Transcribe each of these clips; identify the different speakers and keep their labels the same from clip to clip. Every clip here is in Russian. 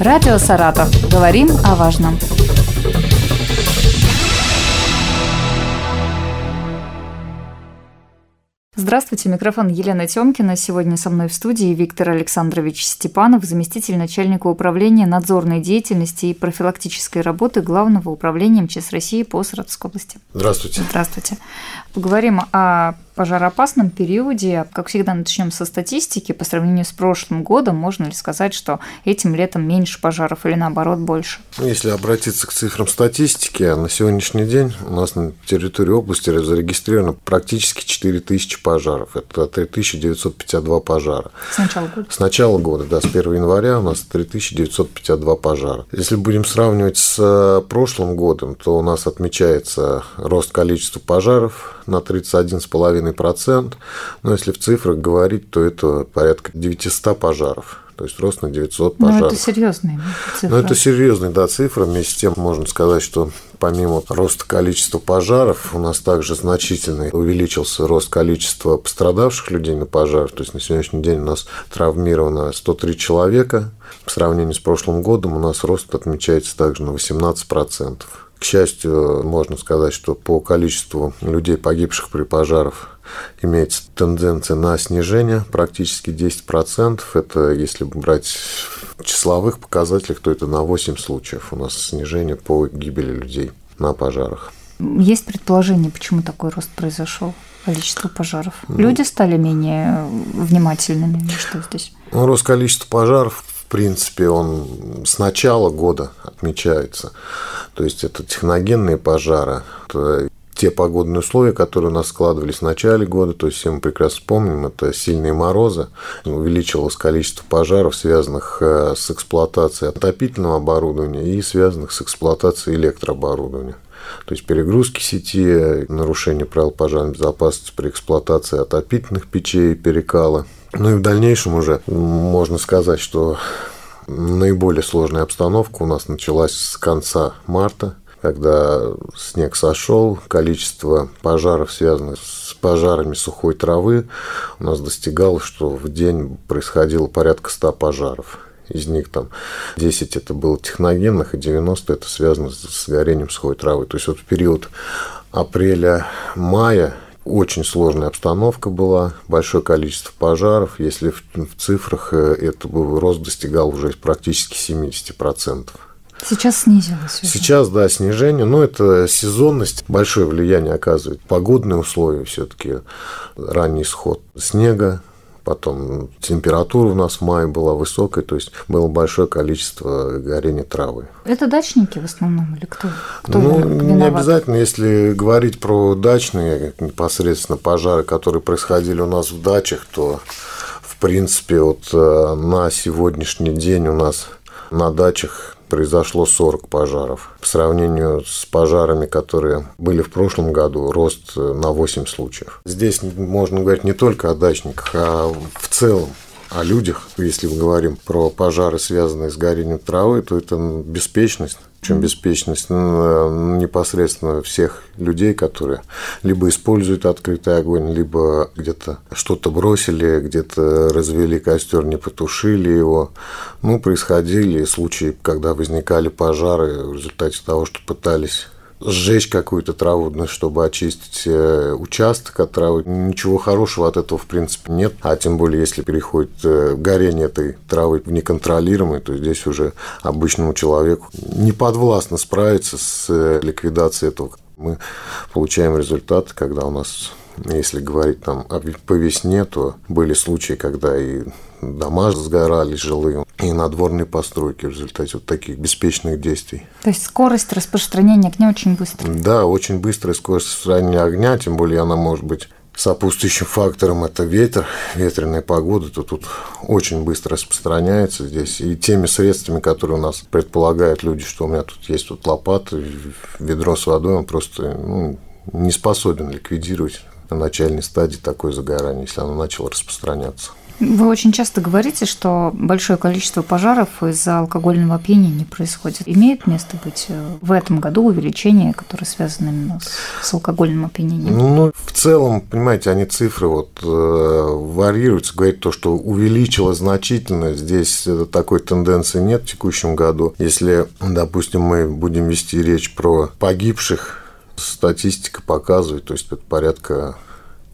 Speaker 1: Радио «Саратов». Говорим о важном. Здравствуйте, микрофон Елена Тёмкина. Сегодня со мной в студии Виктор Александрович Степанов, заместитель начальника управления надзорной деятельности и профилактической работы Главного управления МЧС России по Саратовской области.
Speaker 2: Здравствуйте.
Speaker 1: Здравствуйте. Поговорим о пожароопасном периоде. Как всегда, начнем со статистики. По сравнению с прошлым годом, можно ли сказать, что этим летом меньше пожаров или наоборот больше?
Speaker 2: Ну, если обратиться к цифрам статистики, на сегодняшний день у нас на территории области зарегистрировано практически 4000 пожаров. Это 3952 пожара.
Speaker 1: С начала года?
Speaker 2: С начала года, да, с 1 января у нас 3952 пожара. Если будем сравнивать с э, прошлым годом, то у нас отмечается рост количества пожаров на 31,5%. Но если в цифрах говорить, то это порядка 900 пожаров. То есть рост на 900 пожаров.
Speaker 1: Ну, это серьезные цифры.
Speaker 2: Ну, это серьезные, да, цифры. Вместе с тем можно сказать, что помимо роста количества пожаров, у нас также значительно увеличился рост количества пострадавших людей на пожарах. То есть на сегодняшний день у нас травмировано 103 человека. В сравнении с прошлым годом у нас рост отмечается также на 18%. К счастью, можно сказать, что по количеству людей, погибших при пожарах, имеется тенденция на снижение, практически 10%. Это если брать числовых показателях, то это на 8 случаев у нас снижение по гибели людей на пожарах.
Speaker 1: Есть предположение, почему такой рост произошел? Количество пожаров. Ну, Люди стали менее внимательными. Что здесь?
Speaker 2: Ну, рост количества пожаров в принципе, он с начала года отмечается. То есть это техногенные пожары, это те погодные условия, которые у нас складывались в начале года, то есть все мы прекрасно помним, это сильные морозы, увеличилось количество пожаров, связанных э, с эксплуатацией отопительного оборудования и связанных с эксплуатацией электрооборудования. То есть перегрузки сети, нарушение правил пожарной безопасности при эксплуатации отопительных печей, перекала – ну и в дальнейшем уже можно сказать, что наиболее сложная обстановка у нас началась с конца марта, когда снег сошел, количество пожаров, связанных с пожарами сухой травы, у нас достигало, что в день происходило порядка 100 пожаров. Из них там 10 это было техногенных, и 90 это связано с горением сухой травы. То есть вот в период апреля-мая очень сложная обстановка была, большое количество пожаров. Если в, в цифрах э, это был, рост достигал уже практически 70%.
Speaker 1: Сейчас снизилось. Уже.
Speaker 2: Сейчас, да, снижение, но это сезонность большое влияние оказывает. Погодные условия все-таки, ранний сход снега, Потом температура у нас в мае была высокая, то есть было большое количество горения травы.
Speaker 1: Это дачники в основном или кто? кто
Speaker 2: ну, не обязательно, если говорить про дачные непосредственно пожары, которые происходили у нас в дачах, то в принципе вот э, на сегодняшний день у нас на дачах произошло 40 пожаров. По сравнению с пожарами, которые были в прошлом году, рост на 8 случаев. Здесь можно говорить не только о дачниках, а в целом о людях. Если мы говорим про пожары, связанные с горением травы, то это беспечность, чем беспечность ну, непосредственно всех людей, которые либо используют открытый огонь, либо где-то что-то бросили, где-то развели костер, не потушили его. Ну, происходили случаи, когда возникали пожары в результате того, что пытались сжечь какую-то траву, ну, чтобы очистить э, участок от травы. Ничего хорошего от этого, в принципе, нет. А тем более, если переходит э, горение этой травы в неконтролируемый, то здесь уже обычному человеку не подвластно справиться с э, ликвидацией этого. Мы получаем результат, когда у нас если говорить там по весне, то были случаи, когда и дома сгорали жилые, и надворные постройки в результате вот таких беспечных действий.
Speaker 1: То есть скорость распространения огня очень быстрая?
Speaker 2: Да, очень быстрая скорость распространения огня, тем более она может быть сопутствующим фактором это ветер, ветреная погода, то тут очень быстро распространяется здесь. И теми средствами, которые у нас предполагают люди, что у меня тут есть вот лопата, ведро с водой, он просто ну, не способен ликвидировать на начальной стадии такое загорание, если оно начало распространяться.
Speaker 1: Вы очень часто говорите, что большое количество пожаров из-за алкогольного опьянения происходит. Имеет место быть э, в этом году увеличение, которое связано именно с, с алкогольным опьянением?
Speaker 2: Ну, в целом, понимаете, они цифры вот э, варьируются. Говорит то, что увеличилось значительно. Здесь такой тенденции нет в текущем году. Если, допустим, мы будем вести речь про погибших, статистика показывает, то есть это порядка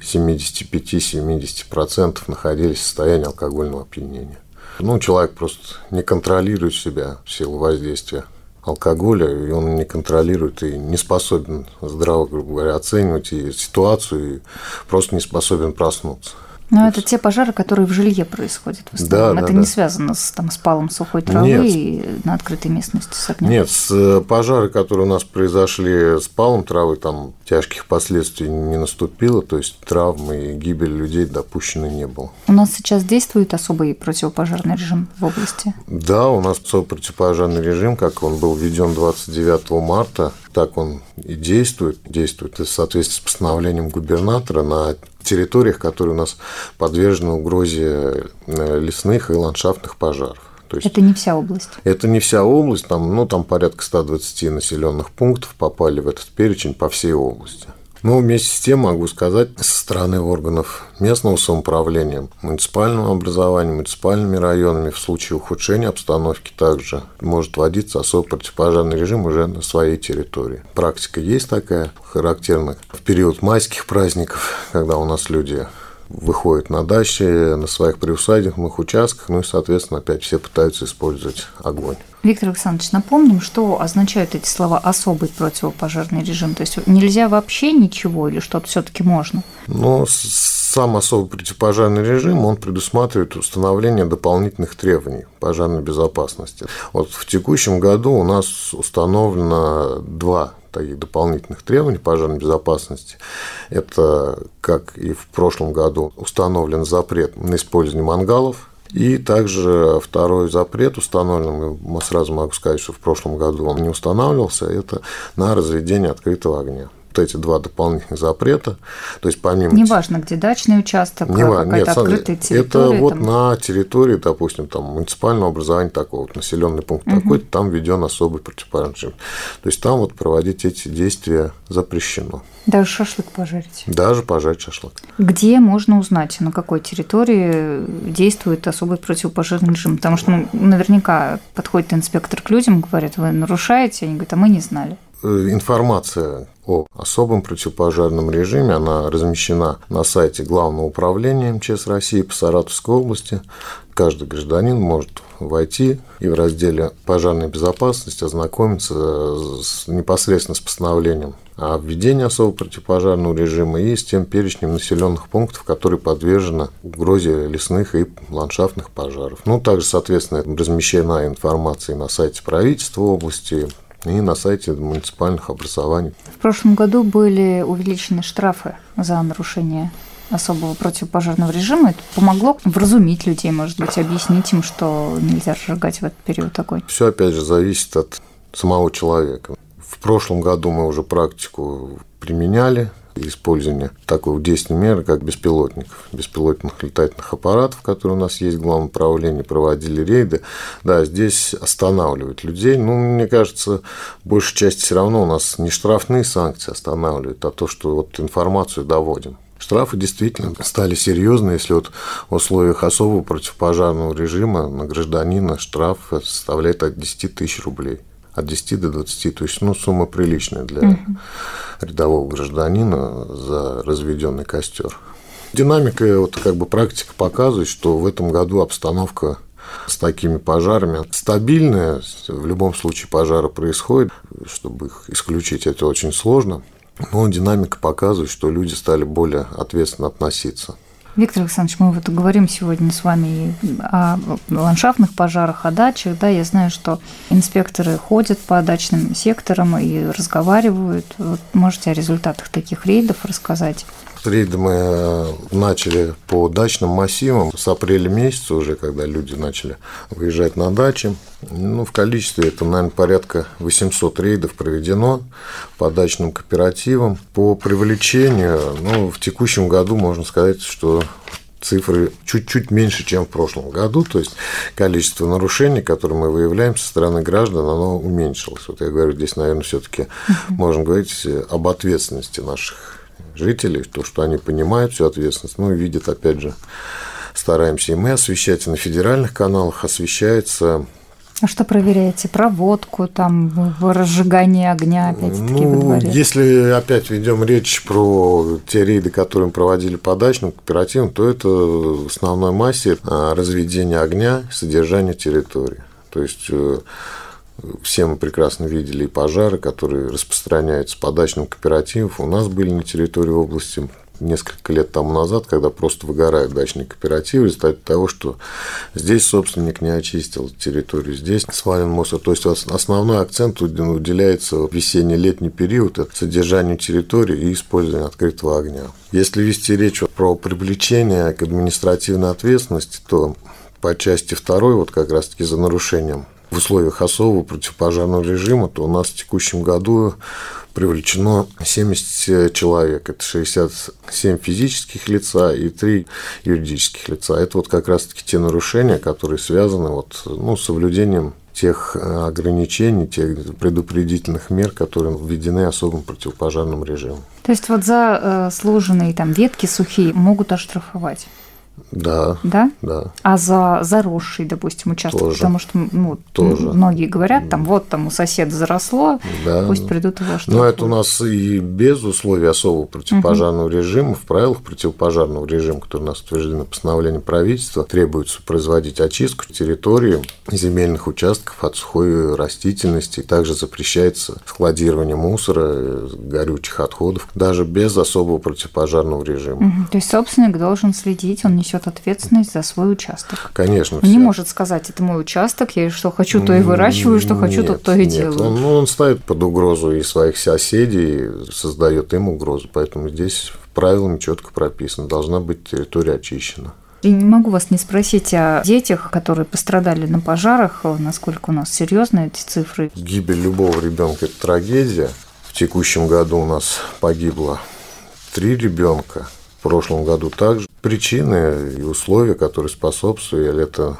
Speaker 2: 75-70% находились в состоянии алкогольного опьянения. Ну, человек просто не контролирует себя в силу воздействия алкоголя, и он не контролирует и не способен здраво, грубо говоря, оценивать и ситуацию, и просто не способен проснуться.
Speaker 1: Но это те пожары, которые в жилье происходят в основном. Да, это да, не да. связано с, там, с палом сухой травы Нет. и на открытой местности с огнем.
Speaker 2: Нет, с э, пожары, которые у нас произошли с палом травы, там тяжких последствий не наступило, то есть травмы и гибель людей допущено не было.
Speaker 1: У нас сейчас действует особый противопожарный режим в области?
Speaker 2: Да, у нас особый противопожарный режим, как он был введен 29 марта, так он и действует. Действует в соответствии с постановлением губернатора на территориях, которые у нас подвержены угрозе э, лесных и ландшафтных пожаров.
Speaker 1: То есть это не вся область.
Speaker 2: Это не вся область, там, ну, там порядка 120 населенных пунктов попали в этот перечень по всей области. Но вместе с тем могу сказать, со стороны органов местного самоуправления, муниципального образования, муниципальными районами в случае ухудшения обстановки также может вводиться особый противопожарный режим уже на своей территории. Практика есть такая, характерна в период майских праздников, когда у нас люди выходят на дачи, на своих приусадебных участках, ну и, соответственно, опять все пытаются использовать огонь.
Speaker 1: Виктор Александрович, напомним, что означают эти слова «особый противопожарный режим». То есть нельзя вообще ничего или что-то все таки можно?
Speaker 2: Ну, сам особый противопожарный режим, он предусматривает установление дополнительных требований пожарной безопасности. Вот в текущем году у нас установлено два таких дополнительных требований пожарной безопасности. Это, как и в прошлом году, установлен запрет на использование мангалов, и также второй запрет установлен, мы сразу могу сказать, что в прошлом году он не устанавливался, это на разведение открытого огня вот эти два дополнительных запрета. То есть помимо...
Speaker 1: Неважно, где дачный участок, не какая-то нет, открытая
Speaker 2: территория. Это вот там... на территории, допустим, там муниципального образования такого, вот, населенный пункт угу. такой там введен особый противопожарный режим. То есть там вот проводить эти действия запрещено.
Speaker 1: Даже шашлык пожарить?
Speaker 2: Даже пожарить шашлык.
Speaker 1: Где можно узнать, на какой территории действует особый противопожарный режим? Потому что ну, наверняка подходит инспектор к людям, говорит, вы нарушаете, они говорят, а мы не знали.
Speaker 2: Э, информация о особом противопожарном режиме, она размещена на сайте Главного управления МЧС России по Саратовской области. Каждый гражданин может войти и в разделе «Пожарная безопасность» ознакомиться с, непосредственно с постановлением о введении особого противопожарного режима и с тем перечнем населенных пунктов, которые подвержены угрозе лесных и ландшафтных пожаров. Ну, также, соответственно, размещена информация на сайте правительства области, и на сайте муниципальных образований.
Speaker 1: В прошлом году были увеличены штрафы за нарушение особого противопожарного режима. Это помогло вразумить людей, может быть, объяснить им, что нельзя сжигать в этот период огонь.
Speaker 2: Все, опять же, зависит от самого человека. В прошлом году мы уже практику применяли использования такой действенной меры, как беспилотников, беспилотных летательных аппаратов, которые у нас есть в главном управлении, проводили рейды. Да, здесь останавливают людей. Ну, мне кажется, большей части все равно у нас не штрафные санкции останавливают, а то, что вот информацию доводим. Штрафы действительно стали серьезные, если вот в условиях особого противопожарного режима на гражданина штраф составляет от 10 тысяч рублей от 10 до 20. То есть, ну, сумма приличная для угу. рядового гражданина за разведенный костер. Динамика, вот как бы практика показывает, что в этом году обстановка с такими пожарами стабильная. В любом случае пожары происходят. Чтобы их исключить, это очень сложно. Но динамика показывает, что люди стали более ответственно относиться
Speaker 1: Виктор Александрович, мы вот говорим сегодня с вами о ландшафтных пожарах, о дачах. Да, я знаю, что инспекторы ходят по дачным секторам и разговаривают. Вот можете о результатах таких рейдов рассказать?
Speaker 2: Рейды мы э, начали по дачным массивам с апреля месяца уже, когда люди начали выезжать на дачи. Ну, в количестве это, наверное, порядка 800 рейдов проведено по дачным кооперативам. По привлечению, ну, в текущем году можно сказать, что цифры чуть-чуть меньше, чем в прошлом году, то есть количество нарушений, которые мы выявляем со стороны граждан, оно уменьшилось. Вот я говорю, здесь, наверное, все-таки можно говорить об ответственности наших жителей, то, что они понимают всю ответственность, ну видят, опять же, стараемся и мы освещать, и на федеральных каналах освещается
Speaker 1: а что проверяете? Проводку, там, разжигание огня, опять-таки, ну, во дворе?
Speaker 2: Если опять ведем речь про те рейды, которые мы проводили по дачным кооперативам, то это в основной массе а, разведение огня, содержание территории. То есть э, все мы прекрасно видели и пожары, которые распространяются по дачным кооперативам. У нас были на территории области несколько лет тому назад, когда просто выгорают дачные кооперативы в результате того, что здесь собственник не очистил территорию, здесь свален мусор. То есть основной акцент уделяется в весенне-летний период это содержанию территории и использованию открытого огня. Если вести речь про привлечение к административной ответственности, то по части второй, вот как раз-таки за нарушением в условиях особого противопожарного режима, то у нас в текущем году привлечено 70 человек. Это 67 физических лица и 3 юридических лица. Это вот как раз-таки те нарушения, которые связаны вот, ну, с соблюдением тех ограничений, тех предупредительных мер, которые введены особым противопожарным режимом.
Speaker 1: То есть вот за э, сложенные там ветки сухие могут оштрафовать?
Speaker 2: Да.
Speaker 1: Да?
Speaker 2: Да.
Speaker 1: А за заросший, допустим, участок,
Speaker 2: Тоже.
Speaker 1: потому что ну,
Speaker 2: Тоже.
Speaker 1: многие говорят, там вот там у соседа заросло, да. пусть придут его
Speaker 2: штрафуют. Но это у нас и без условий особого противопожарного угу. режима, в правилах противопожарного режима, которые у нас утверждены постановлением правительства, требуется производить очистку территории земельных участков от сухой растительности. Также запрещается складирование мусора, горючих отходов, даже без особого противопожарного режима.
Speaker 1: Угу. То есть собственник должен следить, он несет несет ответственность за свой участок.
Speaker 2: Конечно.
Speaker 1: Он не может сказать, это мой участок, я что хочу, то и выращиваю, что хочу, нет, то, то и нет. делаю.
Speaker 2: Он, ну, он ставит под угрозу и своих соседей, создает им угрозу. Поэтому здесь правилами четко прописано, должна быть территория очищена.
Speaker 1: Я не могу вас не спросить о детях, которые пострадали на пожарах, насколько у нас серьезны эти цифры.
Speaker 2: Гибель любого ребенка это трагедия. В текущем году у нас погибло три ребенка. Прошлом году также причины и условия, которые способствовали, это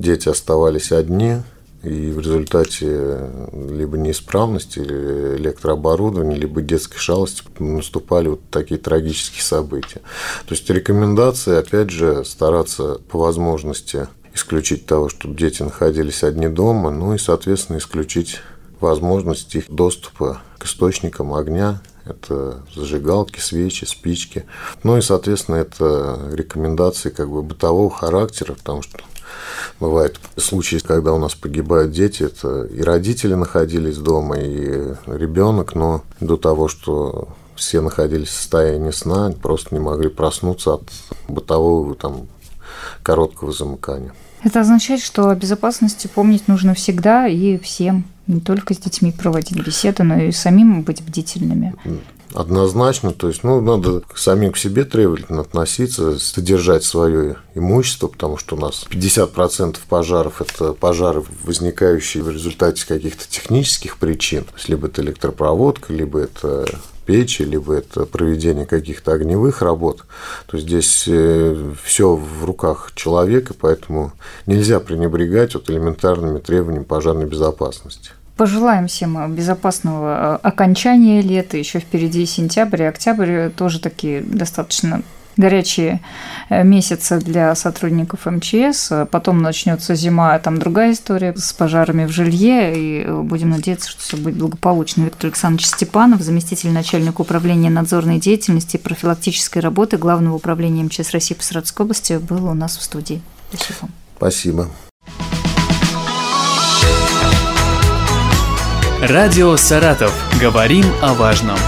Speaker 2: дети оставались одни, и в результате либо неисправности электрооборудования, либо детской шалости наступали вот такие трагические события. То есть рекомендации, опять же, стараться по возможности исключить того, чтобы дети находились одни дома, ну и, соответственно, исключить возможность их доступа к источникам огня это зажигалки, свечи, спички. Ну и, соответственно, это рекомендации как бы бытового характера, потому что Бывают случаи, когда у нас погибают дети, это и родители находились дома, и ребенок, но до того, что все находились в состоянии сна, просто не могли проснуться от бытового там, короткого замыкания.
Speaker 1: Это означает, что о безопасности помнить нужно всегда и всем, не только с детьми проводить беседы, но и самим быть бдительными.
Speaker 2: Однозначно, то есть, ну, надо самим к себе требовательно относиться, содержать свое имущество, потому что у нас 50% пожаров – это пожары, возникающие в результате каких-то технических причин, либо это электропроводка, либо это печи, либо это проведение каких-то огневых работ, то здесь э, все в руках человека, поэтому нельзя пренебрегать вот элементарными требованиями пожарной безопасности.
Speaker 1: Пожелаем всем безопасного э, окончания лета. Еще впереди сентябрь и октябрь тоже такие достаточно горячие э, месяцы для сотрудников МЧС. Потом начнется зима, а там другая история с пожарами в жилье. И э, будем надеяться, что все будет благополучно. Виктор Александрович Степанов, заместитель начальника управления надзорной деятельности и профилактической работы Главного управления МЧС России по Саратовской области, был у нас в студии.
Speaker 2: Спасибо. Спасибо.
Speaker 3: Радио «Саратов». Говорим о важном.